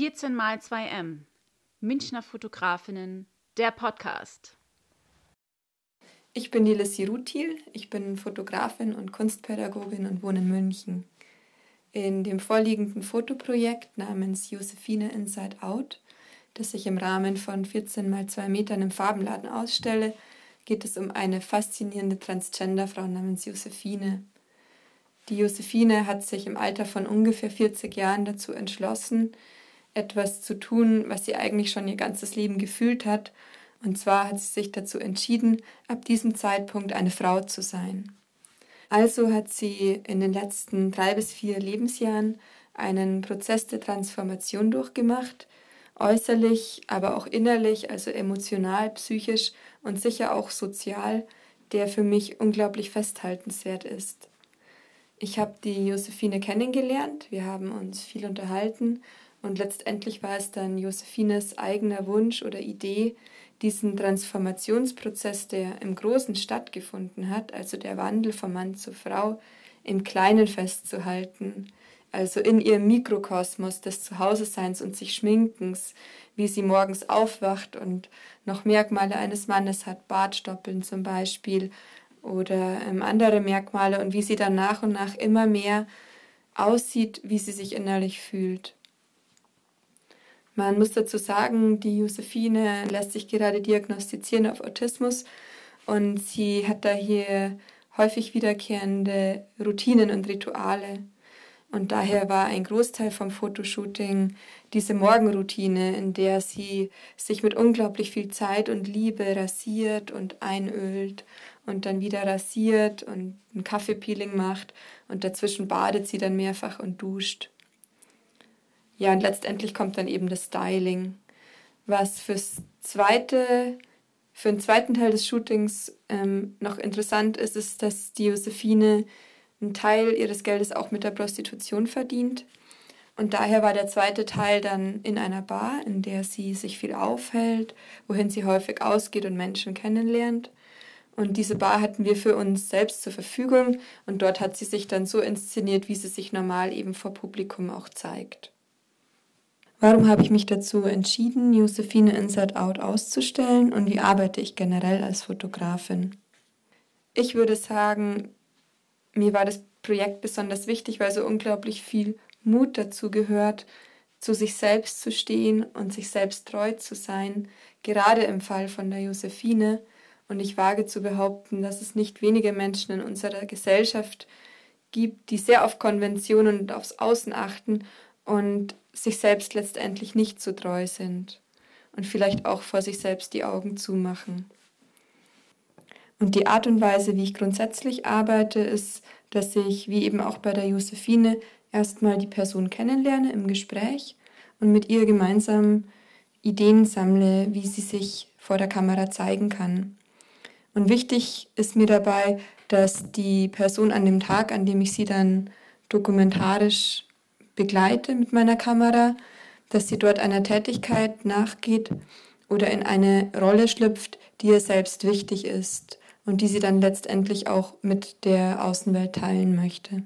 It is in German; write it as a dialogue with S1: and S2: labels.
S1: 14 mal 2M. Münchner Fotografinnen, der Podcast.
S2: Ich bin die Lissy Rutil, ich bin Fotografin und Kunstpädagogin und wohne in München. In dem vorliegenden Fotoprojekt namens Josephine Inside Out, das ich im Rahmen von 14 mal 2 Metern im Farbenladen ausstelle, geht es um eine faszinierende Transgenderfrau namens Josephine. Die Josephine hat sich im Alter von ungefähr 40 Jahren dazu entschlossen, etwas zu tun, was sie eigentlich schon ihr ganzes Leben gefühlt hat. Und zwar hat sie sich dazu entschieden, ab diesem Zeitpunkt eine Frau zu sein. Also hat sie in den letzten drei bis vier Lebensjahren einen Prozess der Transformation durchgemacht, äußerlich, aber auch innerlich, also emotional, psychisch und sicher auch sozial, der für mich unglaublich festhaltenswert ist. Ich habe die Josephine kennengelernt, wir haben uns viel unterhalten und letztendlich war es dann Josephines eigener Wunsch oder Idee, diesen Transformationsprozess, der im Großen stattgefunden hat, also der Wandel von Mann zu Frau, im Kleinen festzuhalten, also in ihrem Mikrokosmos des Zuhause-Seins und sich Schminkens, wie sie morgens aufwacht und noch Merkmale eines Mannes hat, Bartstoppeln zum Beispiel, oder ähm, andere Merkmale und wie sie dann nach und nach immer mehr aussieht, wie sie sich innerlich fühlt. Man muss dazu sagen, die Josephine lässt sich gerade diagnostizieren auf Autismus und sie hat da hier häufig wiederkehrende Routinen und Rituale. Und daher war ein Großteil vom Fotoshooting diese Morgenroutine, in der sie sich mit unglaublich viel Zeit und Liebe rasiert und einölt und dann wieder rasiert und ein Kaffeepeeling macht und dazwischen badet sie dann mehrfach und duscht. Ja, und letztendlich kommt dann eben das Styling. Was fürs zweite, für den zweiten Teil des Shootings ähm, noch interessant ist, ist, dass die Josephine einen Teil ihres Geldes auch mit der Prostitution verdient. Und daher war der zweite Teil dann in einer Bar, in der sie sich viel aufhält, wohin sie häufig ausgeht und Menschen kennenlernt. Und diese Bar hatten wir für uns selbst zur Verfügung und dort hat sie sich dann so inszeniert, wie sie sich normal eben vor Publikum auch zeigt. Warum habe ich mich dazu entschieden, Josephine Inside Out auszustellen und wie arbeite ich generell als Fotografin? Ich würde sagen, mir war das Projekt besonders wichtig, weil so unglaublich viel Mut dazu gehört, zu sich selbst zu stehen und sich selbst treu zu sein, gerade im Fall von der Josephine. Und ich wage zu behaupten, dass es nicht wenige Menschen in unserer Gesellschaft gibt, die sehr auf Konventionen und aufs Außen achten und sich selbst letztendlich nicht so treu sind und vielleicht auch vor sich selbst die Augen zumachen. Und die Art und Weise, wie ich grundsätzlich arbeite, ist, dass ich, wie eben auch bei der Josephine, erstmal die Person kennenlerne im Gespräch und mit ihr gemeinsam Ideen sammle, wie sie sich vor der Kamera zeigen kann. Und wichtig ist mir dabei, dass die Person an dem Tag, an dem ich sie dann dokumentarisch begleite mit meiner Kamera, dass sie dort einer Tätigkeit nachgeht oder in eine Rolle schlüpft, die ihr selbst wichtig ist und die sie dann letztendlich auch mit der Außenwelt teilen möchte.